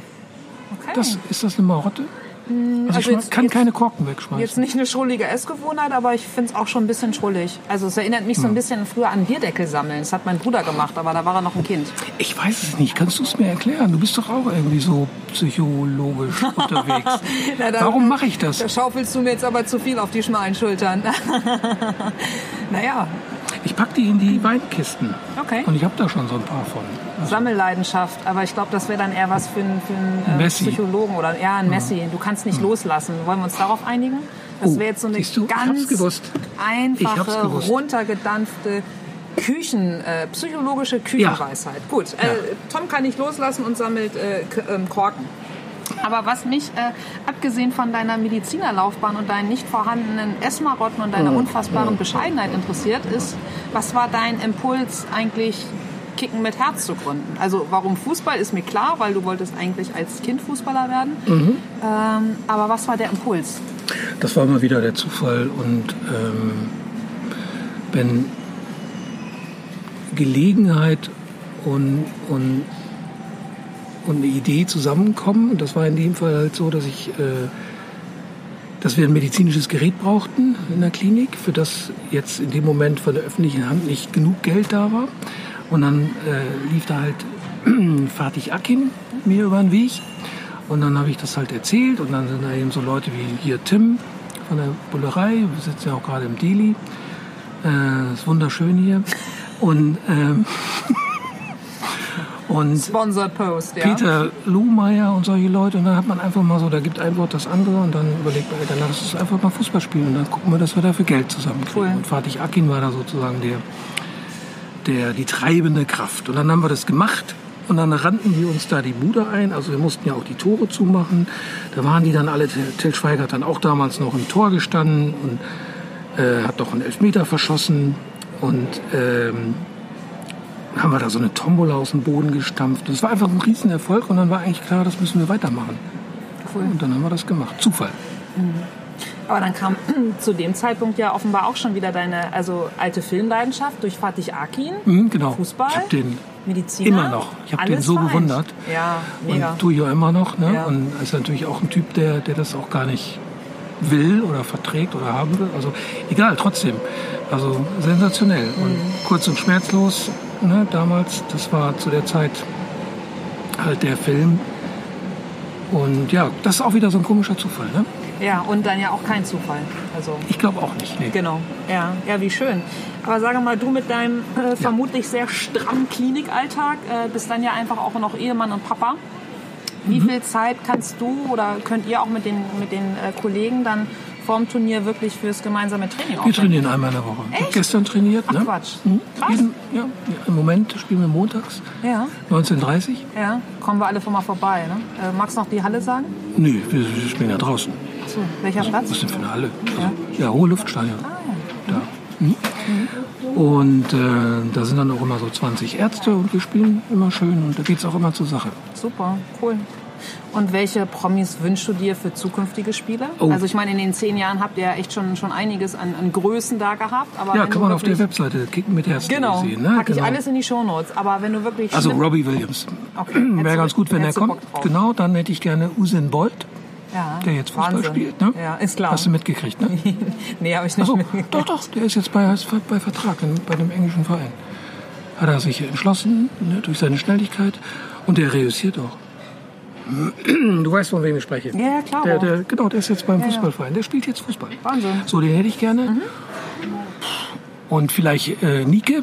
Okay. Das, ist das eine Marotte? Also, also ich jetzt- kann jetzt- keine Korken wegschmeißen. Jetzt nicht eine schrullige Essgewohnheit, aber ich finde es auch schon ein bisschen schrullig. Also es erinnert mich so ein bisschen früher an Bierdeckel sammeln. Das hat mein Bruder gemacht, aber da war er noch ein Kind. Ich weiß es nicht. Kannst du es mir erklären? Du bist doch auch irgendwie so psychologisch unterwegs. Na, da- Warum mache ich das? Da schaufelst du mir jetzt aber zu viel auf die schmalen Schultern. naja, Ich pack die in die Weinkisten. Okay. Und ich habe da schon so ein paar von. Sammelleidenschaft. Aber ich glaube, das wäre dann eher was für einen, für einen äh. Psychologen oder ja, ein Messi. Du kannst nicht loslassen. Wollen wir uns darauf einigen? Das Oh, wäre jetzt so eine du, ganz einfache, runtergedampfte Küchen, äh, psychologische Küchenweisheit. Gut, äh, Tom kann nicht loslassen und sammelt äh, ähm, Korken. Aber was mich, äh, abgesehen von deiner Medizinerlaufbahn und deinen nicht vorhandenen Essmarotten und deiner unfassbaren Bescheidenheit interessiert, ist, was war dein Impuls eigentlich, Kicken mit Herz zu gründen? Also warum Fußball ist mir klar, weil du wolltest eigentlich als Kind Fußballer werden. Ähm, aber was war der Impuls? Das war mal wieder der Zufall. Und ähm, wenn Gelegenheit und, und, und eine Idee zusammenkommen, und das war in dem Fall halt so, dass ich... Äh, dass wir ein medizinisches Gerät brauchten in der Klinik, für das jetzt in dem Moment von der öffentlichen Hand nicht genug Geld da war. Und dann äh, lief da halt Fatih Akin mir über den Weg. Und dann habe ich das halt erzählt. Und dann sind da eben so Leute wie hier Tim von der Bullerei. Wir sitzen ja auch gerade im Delhi. Äh, ist wunderschön hier. Und, ähm, und Sponsored Post, ja. Peter Lohmeier und solche Leute. Und dann hat man einfach mal so, da gibt ein Wort das andere und dann überlegt man, dann lass uns einfach mal Fußball spielen und dann gucken wir, dass wir dafür Geld zusammenkriegen. Cool. Und Fatih Akin war da sozusagen der, der, die treibende Kraft. Und dann haben wir das gemacht und dann rannten die uns da die Bude ein. Also wir mussten ja auch die Tore zumachen. Da waren die dann alle, Till Schweiger hat dann auch damals noch im Tor gestanden und äh, hat doch einen Elfmeter verschossen. Und ähm, haben wir da so eine Tombola aus dem Boden gestampft. Das war einfach ein Riesenerfolg und dann war eigentlich klar, das müssen wir weitermachen. Cool. Und dann haben wir das gemacht. Zufall. Aber dann kam zu dem Zeitpunkt ja offenbar auch schon wieder deine also alte Filmleidenschaft durch Fatih Akin. Mhm, genau. Fußball? Ich habe den Mediziner. immer noch. Ich habe den so vereint. bewundert. Ja, mega. Und tue ich auch immer noch. Ne? Ja. Und ist natürlich auch ein Typ, der, der das auch gar nicht will oder verträgt oder haben will. Also egal, trotzdem. Also sensationell. Und Mhm. kurz und schmerzlos ne, damals. Das war zu der Zeit halt der Film. Und ja, das ist auch wieder so ein komischer Zufall. Ne? Ja, und dann ja auch kein Zufall. Also Ich glaube auch nicht. Nee. Genau, ja, ja, wie schön. Aber sage mal, du mit deinem äh, vermutlich sehr strammen Klinikalltag äh, bist dann ja einfach auch noch Ehemann und Papa. Wie Mhm. viel Zeit kannst du oder könnt ihr auch mit den, mit den äh, Kollegen dann vorm Turnier wirklich fürs gemeinsame Training Wir aufwenden? trainieren einmal in der Woche. Ich habe gestern trainiert. Ach ne? Quatsch. Mhm. Jeden, ja, ja, Im Moment spielen wir montags, Ja, 19.30 ja, kommen wir alle von mal vorbei. Ne? Äh, magst du noch die Halle sagen? Nö, wir, wir spielen ja draußen. Achso, welcher Platz? Was denn für eine Halle? Also, ja, hohe Luftstadion. Da. Mhm. Und äh, da sind dann auch immer so 20 Ärzte und wir spielen immer schön und da geht es auch immer zur Sache. Super, cool. Und welche Promis wünschst du dir für zukünftige Spiele? Oh. Also ich meine, in den zehn Jahren habt ihr ja echt schon, schon einiges an, an Größen da gehabt. Aber Ja, kann man auf der Webseite kicken mit Herz Genau, sehen. Ne? pack ich Genau. alles in die Shownotes. Aber wenn du wirklich... Also Robbie Williams. Okay, Wäre ganz gut, wenn er kommt. Genau, dann hätte ich gerne Usain Bolt, ja, der jetzt Fußball Wahnsinn. spielt. Ne? Ja, ist klar. Hast du mitgekriegt, ne? nee, habe ich nicht Achso, mitgekriegt. doch, doch, der ist jetzt bei, bei Vertrag bei dem englischen Verein. Hat er sich entschlossen, ne, durch seine Schnelligkeit. Und der reüssiert auch. Du weißt, von wem ich spreche. Ja, klar. Der, der, genau, der ist jetzt beim Ja. Fußballverein. Der spielt jetzt Fußball. Wahnsinn. Mhm. So, den hätte ich gerne. Und vielleicht äh, Nike,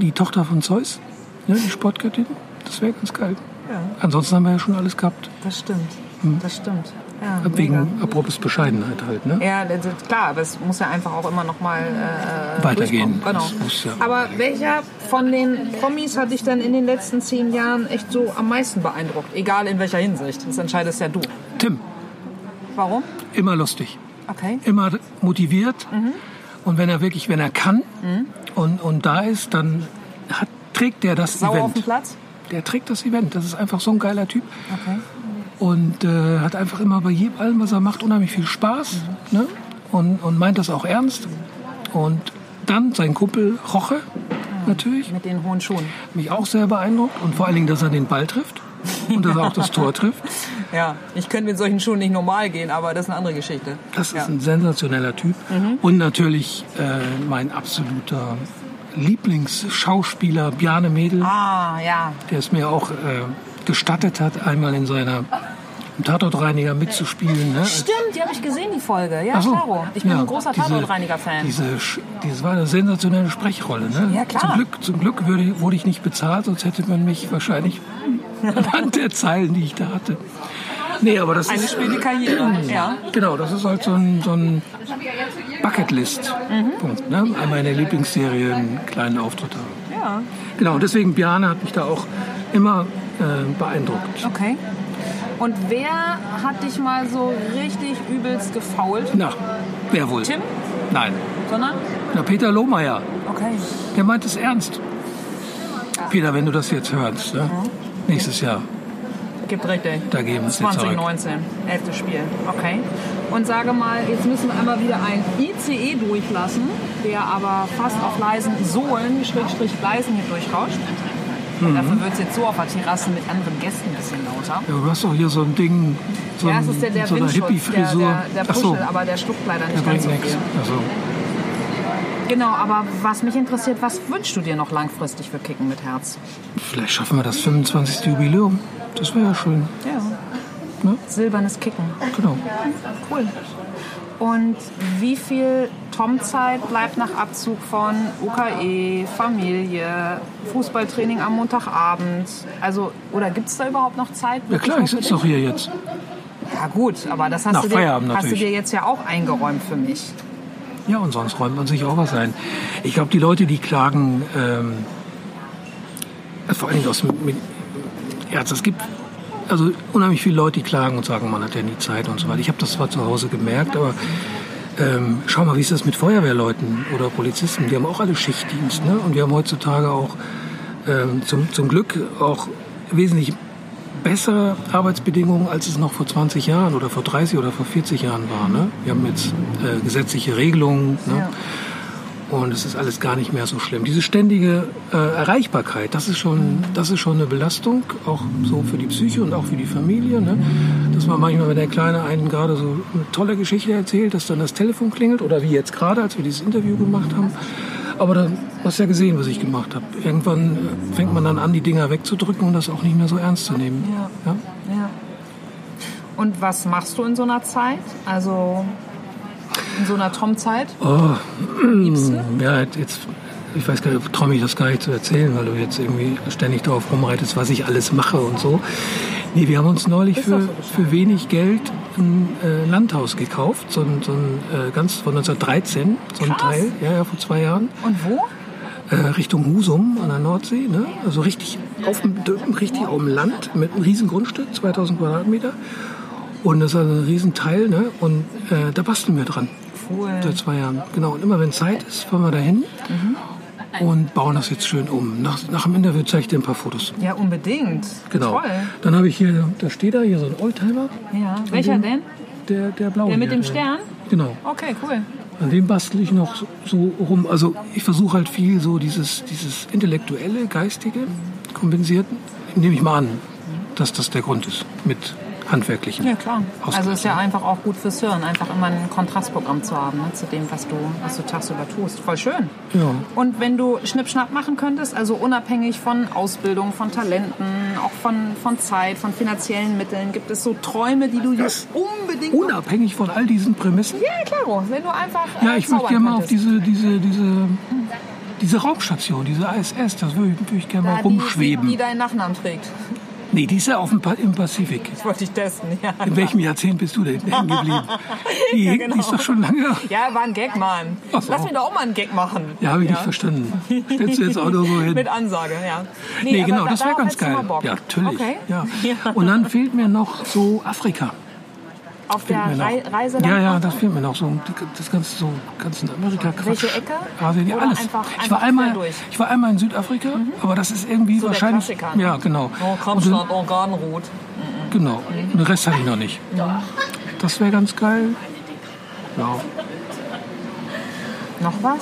die Tochter von Zeus, ne, die Sportgöttin. Das wäre ganz geil. Ja, Ansonsten haben wir ja schon alles gehabt. das stimmt. Das stimmt. Ja, Wegen mega. apropos Bescheidenheit halt. Ne? Ja, das ist klar, aber es muss ja einfach auch immer noch mal äh, Weitergehen. durchkommen. Genau. Ja- Aber welcher von den Promis hat dich dann in den letzten zehn Jahren echt so am meisten beeindruckt? Egal in welcher Hinsicht. Das entscheidest ja du. Tim, Warum? immer lustig. Okay. immer motiviert. Mhm. Und wenn er wirklich, wenn er kann und, und da ist, dann hat, trägt der das Sauer auf Event. dem Platz? Der trägt das Event. Das ist einfach so ein geiler Typ. Okay. Und äh, hat einfach immer bei jedem, allem, was er macht, unheimlich viel Spaß. Mhm. Ne? Und, und meint das auch ernst. Und dann sein Kumpel Roche, natürlich. Mit den hohen Schuhen. Mich auch sehr beeindruckt. Und vor allen Dingen, dass er den Ball trifft. und dass er auch das Tor trifft. Ja, ich könnte mit solchen Schuhen nicht normal gehen, aber das ist eine andere Geschichte. Das ja. ist ein sensationeller Typ. Und natürlich äh, mein absoluter Lieblingsschauspieler Bjarne Mädel, Ah, ja. der es mir auch äh, gestattet hat, einmal in seiner im Tatortreiniger mitzuspielen. Ne? Stimmt, die habe ich gesehen, die Folge. Ja, so, klaro. Ich bin ja, ein großer diese- Tatortreiniger-Fan. Diese, das war eine sensationelle Sprechrolle. Ne? Ja, klar. Zum Glück, zum Glück würde, wurde ich nicht bezahlt, sonst hätte man mich wahrscheinlich anhand der Zeilen, die ich da hatte. Nee, aber das Eine ist späte Karriere, ja. genau, das ist halt so ein, so ein Bucketlist-Punkt. Ne? Einmal in der Lieblingsserie einen kleinen Auftritt haben. Ja, Genau, und deswegen Bjarne hat mich da auch immer äh, beeindruckt. okay. Und wer hat dich mal so richtig übelst gefault? Na, wer wohl? Tim? Nein. Sondern? Na, Peter Lohmeier. Okay. Der meint es ernst. Peter, wenn du das jetzt hörst, ne? nächstes Jahr, Gibt richtig. da jetzt zurück. 2019, elftes Spiel. Okay. Und sage mal, jetzt müssen wir einmal wieder ein ICE durchlassen, der aber fast auf leisen Sohlen, Schrägstrich Gleisen hier durchrauscht. Mhm. Dafür wird es jetzt so auf der Terrasse mit anderen Gästen ein bisschen lauter. Ja, du hast doch hier so ein Ding, so, Ja, das ist der, der so eine Windschutz, der, Hippie-Frisur. der, der Ach so, Puschel, aber der schluckt leider der nicht ganz bringt so viel. Also, Genau, aber was mich interessiert, was wünschst du dir noch langfristig für Kicken mit Herz? vielleicht schaffen wir das 25. Jubiläum. Das wäre ja schön. Ja. Ne? Silbernes Kicken. Genau. Cool. Und wie viel Tom-Zeit bleibt nach Abzug von UKE, Familie, Fußballtraining am Montagabend? Also, oder gibt es da überhaupt noch Zeit? Ja klar, ich sitze doch hier jetzt. Ja gut, aber das hast, Nach du dir, hast du dir jetzt ja auch eingeräumt für mich. Ja, und sonst räumt man sich auch was ein. Ich glaube, die Leute, die klagen, ähm, vor Dingen aus dem mit Herz, es gibt also unheimlich viele Leute, die klagen und sagen, man hat ja nie Zeit und so weiter. Ich habe das zwar zu Hause gemerkt, aber ähm, schau mal, wie ist das mit Feuerwehrleuten oder Polizisten? Die haben auch alle Schichtdienst. Ne? Und wir haben heutzutage auch ähm, zum, zum Glück auch wesentlich bessere Arbeitsbedingungen, als es noch vor 20 Jahren oder vor 30 oder vor 40 Jahren war. Ne? Wir haben jetzt äh, gesetzliche Regelungen. Ne? Ja. Und es ist alles gar nicht mehr so schlimm. Diese ständige äh, Erreichbarkeit, das ist, schon, das ist schon eine Belastung, auch so für die Psyche und auch für die Familie. Ne? Dass man manchmal, wenn der Kleine einen gerade so eine tolle Geschichte erzählt, dass dann das Telefon klingelt oder wie jetzt gerade, als wir dieses Interview gemacht haben. Aber dann du hast ja gesehen, was ich gemacht habe. Irgendwann äh, fängt man dann an, die Dinger wegzudrücken und das auch nicht mehr so ernst zu nehmen. Ja. Ja? Ja. Und was machst du in so einer Zeit? Also in so einer Tom-Zeit? Oh, du? ja, jetzt, ich weiß gar nicht, traue mich das gar nicht zu erzählen, weil du jetzt irgendwie ständig darauf rumreitest, was ich alles mache und so. Nee, wir haben uns neulich für, so für wenig Geld ein äh, Landhaus gekauft, so ein, so ein äh, ganz von 1913, so ein Krass. Teil, ja, ja, vor zwei Jahren, Und wo? äh, Richtung Husum an der Nordsee, ne? also richtig auf dem, richtig auf dem Land mit einem riesen Grundstück, 2000 Quadratmeter. Und das ist also ein riesen Teil, ne? und äh, da basteln wir dran. Cool. Seit zwei Jahren. Genau. Und immer wenn Zeit ist, fahren wir dahin und bauen das jetzt schön um. Nach, nach dem Interview zeige ich dir ein paar Fotos. Ja, unbedingt. Genau. Toll. Dann habe ich hier, da steht da hier so ein Oldtimer. Ja. Welcher denn? Der, der blaue. Der mit dem Stern? Genau. Okay, cool. An dem bastel ich noch so, so rum. Also ich versuche halt viel so dieses, dieses intellektuelle, geistige kompensiert. Nehme ich mal an, dass das der Grund ist mit handwerklichen. Ja, klar. Also ist ja einfach auch gut fürs Hirn, einfach immer ein Kontrastprogramm zu haben ne, zu dem, was du, was du tagsüber tust. Voll schön. Ja. Und wenn du Schnippschnapp machen könntest, also unabhängig von Ausbildung, von Talenten, auch von, von Zeit, von finanziellen Mitteln, gibt es so Träume, die du jetzt unbedingt... Unabhängig von all diesen Prämissen. Ja, klaro. Wenn du einfach äh, Ja, ich würde gerne mal auf diese, diese, diese, diese Raumstation, diese ISS, das würde ich, würd ich gerne mal rumschweben. Die, die deinen Nachnamen trägt. Nee, die ist ja auf dem, Pa- im Pazifik. Das wollte ich testen, ja. In welchem Jahrzehnt bist du denn hängen geblieben? Die, Ja, genau. die ist doch schon lange. Ja, war ein Gag, Mann. So. Lass mich doch auch mal einen Gag machen. Ja, habe ich nicht verstanden. Stellst du jetzt auch nur so hin? Mit Ansage, ja. Nee, aber genau, da- das wäre ganz geil. Ja, natürlich. Okay. Ja. Ja. Und dann fehlt mir noch so Afrika. Auf der noch. Reise Ja, ja, das fehlt mir noch so. Das ganze so ganz in Amerika Quatsch. Welche Ecke? Asien, ja, Oder alles. einfach- ich war einmal, durch? Mhm. ich war einmal in Südafrika, aber das ist irgendwie So der wahrscheinlich. Klassiker, ne? Ja, genau. Oh, Organrot. Genau. Den Rest hatte ich noch nicht. Das wäre ganz geil. Ja. Noch was?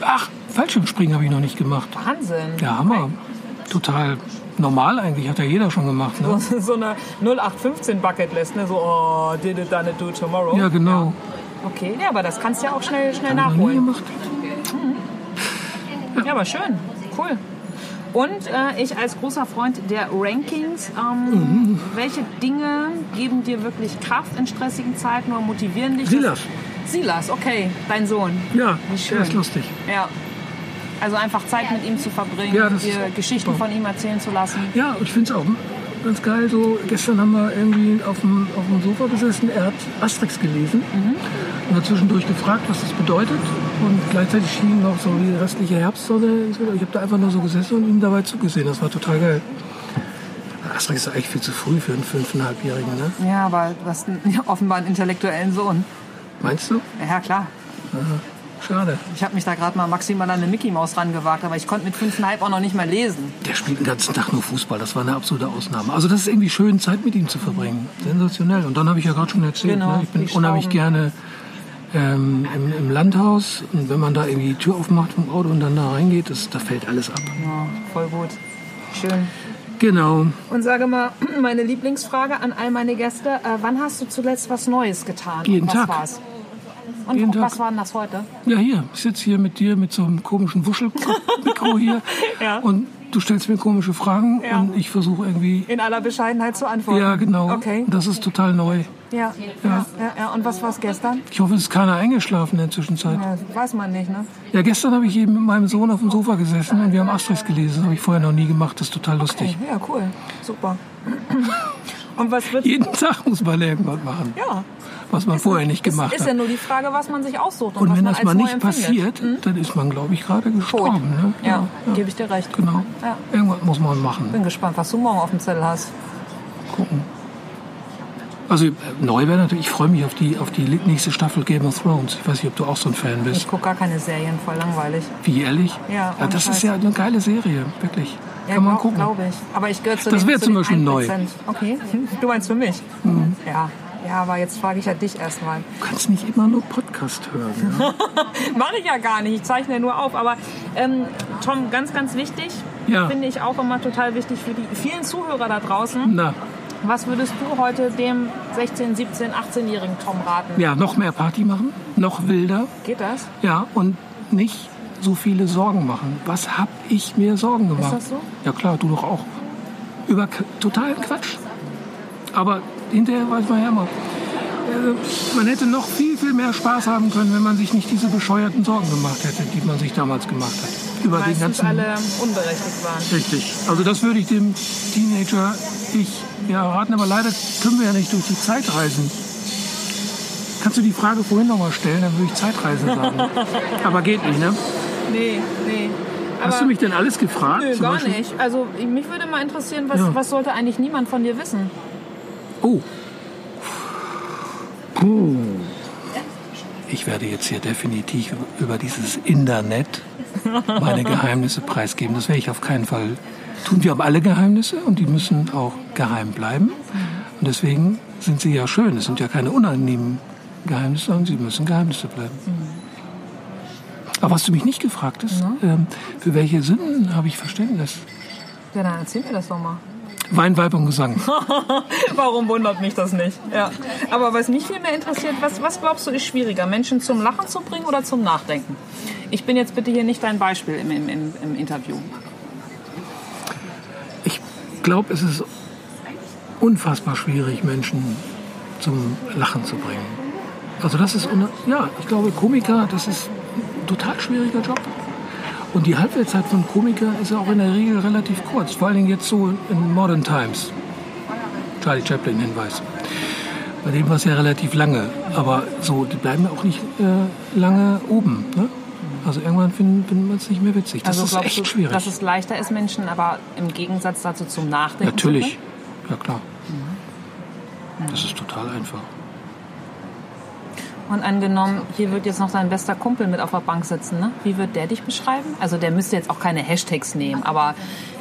Ach, Fallschirmspringen habe ich noch nicht gemacht. Wahnsinn. Ja, Hammer. Total normal eigentlich, hat ja jeder schon gemacht. Ne? So, so eine 0815 Bucketlist, ne? So, oh, did it, done it, do tomorrow. Ja, genau. Okay, ja, aber das kannst du ja auch schnell, schnell Hab ich noch nie nachholen. gemacht. Ja, aber schön. Cool. Und äh, ich als großer Freund der Rankings, ähm, welche Dinge geben dir wirklich Kraft in stressigen Zeiten oder motivieren dich? Silas. Silas, okay, dein Sohn. Ja, Wie schön. das ist lustig. Ja. Also einfach Zeit mit ihm zu verbringen, Ja, ist Geschichten super. von ihm erzählen zu lassen. Ja, ich finde es auch ganz geil. So, gestern haben wir irgendwie auf dem, auf dem Sofa gesessen. Er hat Asterix gelesen und hat zwischendurch gefragt, was das bedeutet. Und gleichzeitig schien noch so die restliche Herbstsonne. Ich habe da einfach nur so gesessen und ihm dabei zugesehen. Das war total geil. Asterix ist eigentlich viel zu früh für einen Fünfeinhalbjährigen, ne? Ja, aber du hast offenbar einen intellektuellen Sohn. Meinst du? Ja, klar. Schade. Ich habe mich da gerade mal maximal an eine Mickey Maus rangewagt, aber ich konnte mit fünfeinhalb auch noch nicht mal lesen. Der spielt den ganzen Tag nur Fußball. Das war eine absolute Ausnahme. Also das ist irgendwie schön, Zeit mit ihm zu verbringen. Sensationell. Und dann habe ich ja gerade schon erzählt, Genau, ne? ich bin unheimlich gerne ähm, im, im Landhaus. Und wenn man da irgendwie die Tür aufmacht vom Auto und dann da reingeht, das, da fällt alles ab. Ja, voll gut. Schön. Genau. Und sage mal, meine Lieblingsfrage an all meine Gäste: äh, Wann hast du zuletzt was Neues getan? Jeden Tag. War's? Und Jeden was Tag. war denn das heute? Ja, hier. Ich sitze hier mit dir mit so einem komischen Wuschelmikro hier. Ja. Und du stellst mir komische Fragen Ja. und ich versuche irgendwie... In aller Bescheidenheit zu antworten. Ja, genau. Okay. Das ist total neu. Ja. Ja. Ja, ja. Und was war es gestern? Ich hoffe, es ist keiner eingeschlafen in der Zwischenzeit. Ja, weiß man nicht, ne? Ja, gestern habe ich eben mit meinem Sohn auf dem Sofa gesessen und wir haben Asterix gelesen. Das habe ich vorher noch nie gemacht. Das ist total lustig. Ja, cool. Super. Und was wird. Jeden Tag muss man irgendwas machen, Ja. Was man vorher nicht gemacht ist, ist ja hat. nur die Frage, was man sich aussucht und, Und was wenn man das als mal nicht passiert, dann ist man, glaube ich, gerade gestorben. Ne? Ja, gebe ich dir recht. Genau. Ja. Irgendwas muss man machen. Bin gespannt, was du morgen auf dem Zettel hast. Gucken. Also äh, neu wäre natürlich, ich freue mich auf die, auf die nächste Staffel Game of Thrones. Ich weiß nicht, ob du auch so ein Fan bist. Ich gucke gar keine Serien, voll langweilig. Wie ehrlich? Ja, ohne das Scheiß. ist ja eine geile Serie, wirklich. Ja, Kann man glaub, gucken. glaube ich. Aber ich gehöre zu Das wäre zu zum Beispiel neu. 1%. Okay, du meinst für mich? Mhm. Ja. Ja, aber jetzt frage ich ja dich erstmal. Du kannst nicht immer nur Podcast hören. Ja? Mache ich ja gar nicht, ich zeichne ja nur auf. Aber ähm, Tom, ganz, ganz wichtig, Ja. finde ich auch immer total wichtig für die vielen Zuhörer da draußen. Na, Was würdest du heute dem 16-, 17-, 18-jährigen Tom raten? ja, noch mehr Party machen, noch wilder. Geht das? Ja, und nicht so viele Sorgen machen. Was hab ich mir Sorgen gemacht? das so? Ja klar, du doch auch. Über totalen Quatsch. Aber hinterher weiß man ja immer. äh, Man hätte noch viel, viel mehr Spaß haben können, wenn man sich nicht diese bescheuerten Sorgen gemacht hätte, die man sich damals gemacht hat. Über den Meistens ganzen. alle unberechtigt waren. Richtig. Also das würde ich dem Teenager ich ja raten, aber leider können wir ja nicht durch die Zeit reisen. Kannst du die Frage vorhin noch mal stellen, dann würde ich Zeitreisen sagen. aber geht nicht, ne? Nee, nee. Hast Aber- du mich denn alles gefragt? Nö, gar Beispiel? nicht. Also mich würde mal interessieren, was, Ja. was sollte eigentlich niemand von dir wissen? Oh. Puh. Ich werde jetzt hier definitiv über dieses Internet meine Geheimnisse preisgeben. Das werde ich auf keinen Fall tun. Wir haben alle Geheimnisse und die müssen auch geheim bleiben. Und deswegen sind sie ja schön. Es sind ja keine unangenehmen Geheimnisse, sondern sie müssen Geheimnisse bleiben. Aber was du mich nicht gefragt hast, ähm, für welche Sünden habe ich Verständnis? Ja, dann erzähl mir das doch mal. Wein, Weib und Gesang. Warum wundert mich das nicht? Ja. Aber was mich viel mehr interessiert, was, was glaubst du ist schwieriger, Menschen zum Lachen zu bringen oder zum Nachdenken? Ich bin jetzt bitte hier nicht dein Beispiel im, im, im, im Interview. Ich glaube, es ist unfassbar schwierig, Menschen zum Lachen zu bringen. Also das ist, ja, ich glaube, Komiker, das ist ein total schwieriger Job. Und die Halbwertszeit von Komiker ist ja auch in der Regel relativ kurz, vor allen Dingen jetzt so in Modern Times. Charlie Chaplin Hinweis. Bei dem war es ja relativ lange, aber so, die bleiben ja auch nicht äh, lange oben. Ne? Also irgendwann finden, finden wir es nicht mehr witzig. Das ist Also glaubst echt du, schwierig. dass es leichter ist, Menschen aber im Gegensatz dazu zum Nachdenken Natürlich, ja klar. Das ist total einfach. Und angenommen, hier wird jetzt noch dein bester Kumpel mit auf der Bank sitzen, ne? Wie wird der dich beschreiben? Also der müsste jetzt auch keine Hashtags nehmen, aber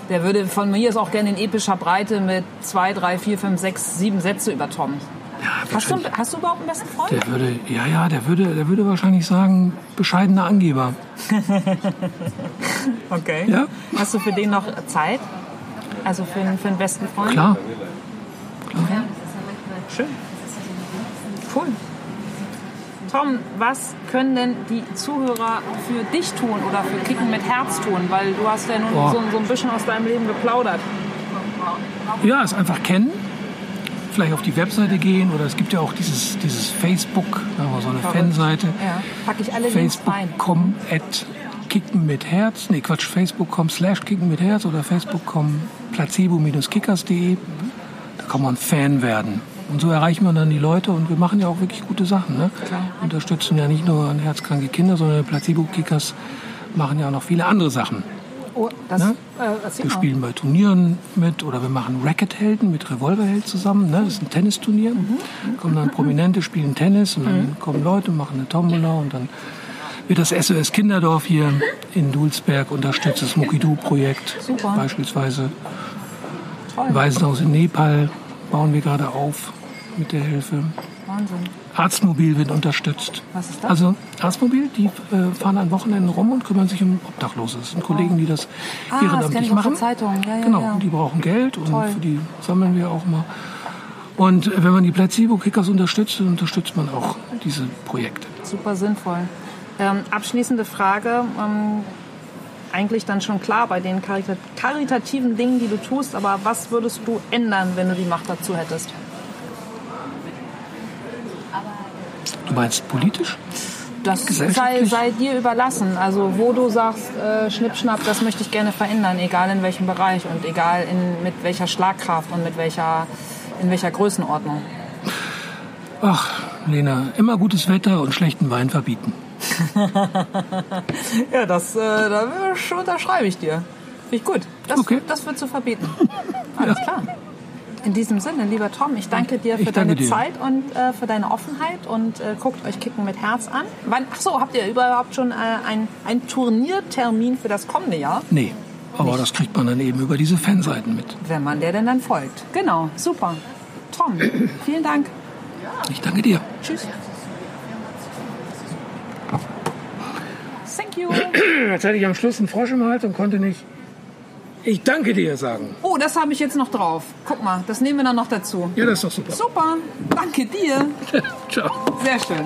der würde von mir ist auch gerne in epischer Breite mit zwei, drei, vier, fünf, sechs, sieben Sätze über Tom. Ja, Hast du, hast du überhaupt einen besten Freund? Der würde, ja, ja, der würde, der würde wahrscheinlich sagen, bescheidener Angeber. Okay. Ja. Hast du für den noch Zeit? Also für, einen- für einen besten Freund? Klar. Klar. Schön. Cool. Tom, was können denn die Zuhörer für dich tun oder für Kicken mit Herz tun? Weil du hast ja nun so, so ein bisschen aus deinem Leben geplaudert. Ja, es einfach kennen. Vielleicht auf die Webseite gehen oder es gibt ja auch dieses, dieses Facebook, da war so eine Fanseite. Ja. Packe ich alle. Facebook.com at kicken mit Herz. Nee, Quatsch, Facebook.com slash kicken mit Herz oder Facebook.com placebo-kickers.de. Da kann man Fan werden. Und so erreichen wir dann die Leute und wir machen ja auch wirklich gute Sachen. Ne? Unterstützen ja nicht nur an herzkranke Kinder, sondern Placebo-Kickers machen ja auch noch viele andere Sachen. Oh, das, Ne? äh, Wir spielen bei Turnieren mit oder wir machen Racket-Helden mit Revolverheld zusammen. Ne? Das ist ein Tennisturnier. Kommen dann Prominente, spielen Tennis und dann kommen Leute, machen eine Tombola und dann wird das SOS Kinderdorf hier in Dulsberg unterstützt, das Mokidu-Projekt Super. beispielsweise. Toll. Waisenhaus in Nepal bauen wir gerade auf mit der Hilfe. Wahnsinn. Arztmobil wird unterstützt. Was ist das? Also Arztmobil, die äh, fahren an Wochenenden rum und kümmern sich um Obdachlose. Das sind Kollegen, die das Ah, das ehrenamtlich der machen. Zeitung. Ja, ja, genau, ja. die brauchen Geld und Toll. für die sammeln wir auch mal. Und äh, wenn man die Placebo-Kickers unterstützt, dann unterstützt man auch diese Projekte. Super sinnvoll. Ähm, abschließende Frage. Ähm, eigentlich dann schon klar bei den karita karitativen Dingen, die du tust, aber was würdest du ändern, wenn du die Macht dazu hättest? Du meinst politisch? Das sei, sei dir überlassen. Also wo du sagst, äh, Schnipp, Schnapp, das möchte ich gerne verändern, egal in welchem Bereich und egal in, mit welcher Schlagkraft und mit welcher, in welcher Größenordnung. Ach, Lena, immer gutes Wetter und schlechten Wein verbieten. Ja, das, äh, da unterschreibe ich dir. Finde ich gut. Das, Okay. das wird zu verbieten. Alles klar. In diesem Sinne, lieber Tom, ich danke dir für danke deine dir. Zeit und äh, für deine Offenheit und äh, guckt euch Kicken mit Herz an. Wann, ach so, habt ihr überhaupt schon äh, ein, ein Turniertermin für das kommende Jahr? Nee, aber das kriegt man dann eben über diese Fanseiten mit. Wenn man der denn dann folgt. Genau, super. Tom, vielen Dank. Ich danke dir. Tschüss. Thank you. Jetzt hatte ich am Schluss einen Frosch im Hals und konnte nicht Ich danke dir sagen. Oh, das habe ich jetzt noch drauf. Guck mal, das nehmen wir dann noch dazu. Ja, das ist doch super. Super, danke dir. Ciao. Sehr schön.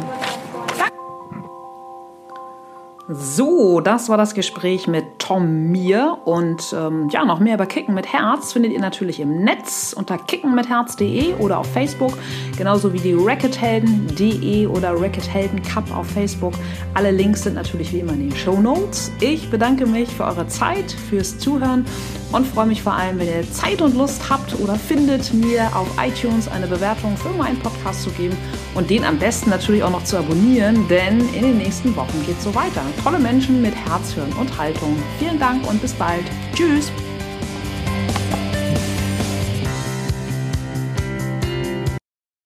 So, das war das Gespräch mit Tom Mir. Und ähm, ja, noch mehr über Kicken mit Herz findet ihr natürlich im Netz unter kickenmitherz.de oder auf Facebook. Genauso wie die Rackethelden.de oder Rackethelden Cup auf Facebook. Alle Links sind natürlich wie immer in den Show Notes. Ich bedanke mich für eure Zeit, fürs Zuhören und freue mich vor allem, wenn ihr Zeit und Lust habt oder findet, mir auf iTunes eine Bewertung für meinen Podcast zu geben und den am besten natürlich auch noch zu abonnieren, denn in den nächsten Wochen geht es so weiter. Tolle Menschen mit Herz, Hirn und Haltung. Vielen Dank und bis bald. Tschüss.